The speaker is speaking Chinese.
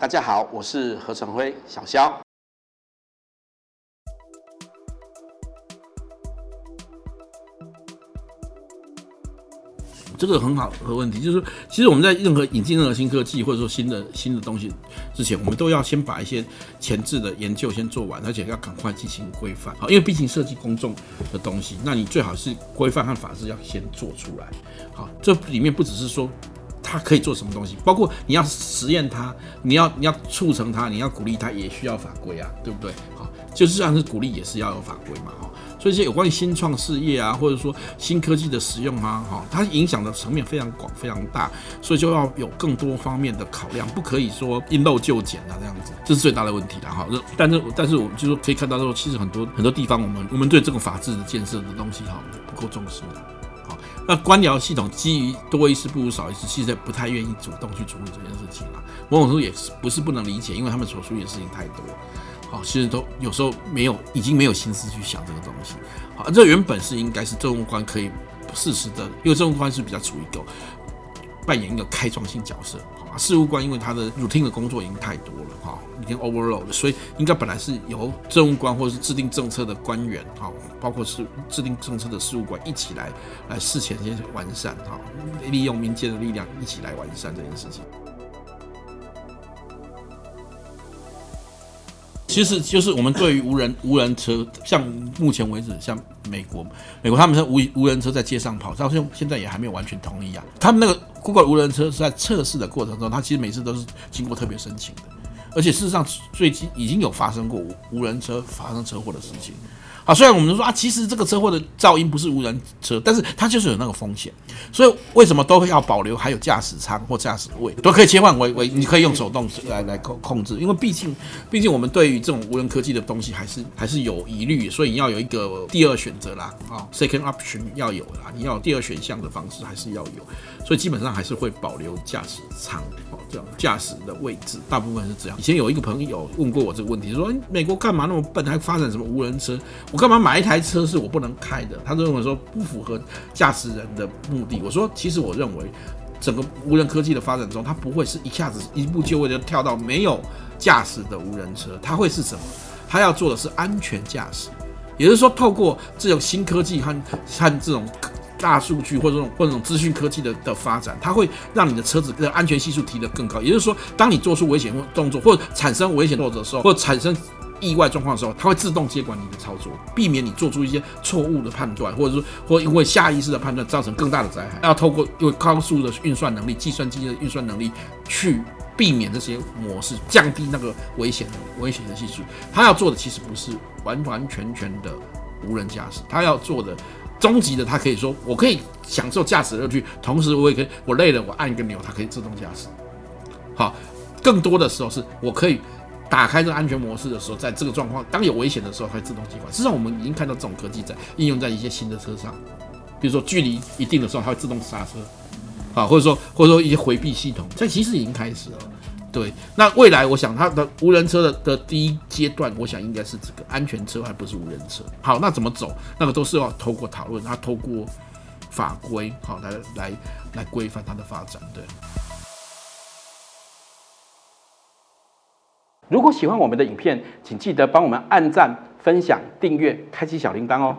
大家好，我是何成辉，小肖。这个很好的问题，就是说，其实我们在任何引进任何新科技或者说新的新的东西之前，我们都要先把一些前置的研究先做完，而且要赶快进行规范。好，因为毕竟涉及公众的东西，那你最好是规范和法制要先做出来。好，这里面不只是说它可以做什么东西，包括你要实验它，你要你要促成它，你要鼓励它，也需要法规啊，对不对？好，就是像是鼓励也是要有法规嘛，哈。所以，这些有关于新创事业啊，或者说新科技的使用啊，哈，它影响的层面非常广、非常大，所以就要有更多方面的考量，不可以说一漏就减啊，这样子，这是最大的问题了哈。但是，但是我们就说可以看到说，其实很多很多地方，我们我们对这个法治的建设的东西哈不够重视的。好，那官僚系统基于多一事不如少一事，其实不太愿意主动去处理这件事情啊。某种程度也是不是不能理解，因为他们所处理的事情太多。好，其实都有时候没有，已经没有心思去想这个东西。好，这原本是应该是政务官可以适时的，因为政务官是比较处于一个扮演一个开创性角色。好，事务官因为他的 routine 的工作已经太多了，哈，已经 overload 了，所以应该本来是由政务官或者是制定政策的官员，哈，包括是制定政策的事务官一起来来事前先完善，哈，利用民间的力量一起来完善这件事情。其实就是我们对于无人无人车，像目前为止，像美国，美国他们是无无人车在街上跑，到现现在也还没有完全同意啊。他们那个 Google 无人车是在测试的过程中，他其实每次都是经过特别申请的，而且事实上最近已经有发生过无人车发生车祸的事情。好，虽然我们说啊，其实这个车祸的噪音不是无人车，但是它就是有那个风险，所以为什么都会要保留还有驾驶舱或驾驶位都可以切换为为，你可以用手动来来控控制，因为毕竟毕竟我们对于这种无人科技的东西还是还是有疑虑，所以你要有一个第二选择啦，啊，second option 要有啦，你要有第二选项的方式还是要有，所以基本上还是会保留驾驶舱哦，这样驾驶的位置大部分是这样。以前有一个朋友问过我这个问题，说美国干嘛那么笨，还发展什么无人车？我干嘛买一台车是我不能开的？他认为说不符合驾驶人的目的。我说，其实我认为，整个无人科技的发展中，它不会是一下子一步就位就跳到没有驾驶的无人车，它会是什么？它要做的是安全驾驶，也就是说，透过这种新科技和和这种大数据或者这种或者这种资讯科技的的发展，它会让你的车子的安全系数提得更高。也就是说，当你做出危险动作或产生危险动作的时候，或产生意外状况的时候，它会自动接管你的操作，避免你做出一些错误的判断，或者说或因为下意识的判断造成更大的灾害。要透过因为高速的运算能力、计算机的运算能力去避免这些模式，降低那个危险的危险的系数。它要做的其实不是完完全全的无人驾驶，它要做的终极的，它可以说我可以享受驾驶乐趣，同时我也可以我累了我按一个钮，它可以自动驾驶。好，更多的时候是我可以。打开这个安全模式的时候，在这个状况当有危险的时候，它会自动接管。实际上，我们已经看到这种科技在应用在一些新的车上，比如说距离一定的时候，它会自动刹车，啊，或者说或者说一些回避系统，这其实已经开始了。对，那未来我想它的无人车的的第一阶段，我想应该是这个安全车，还不是无人车。好，那怎么走？那个都是要透过讨论，它透过法规，好来来来规范它的发展。对。如果喜欢我们的影片，请记得帮我们按赞、分享、订阅、开启小铃铛哦。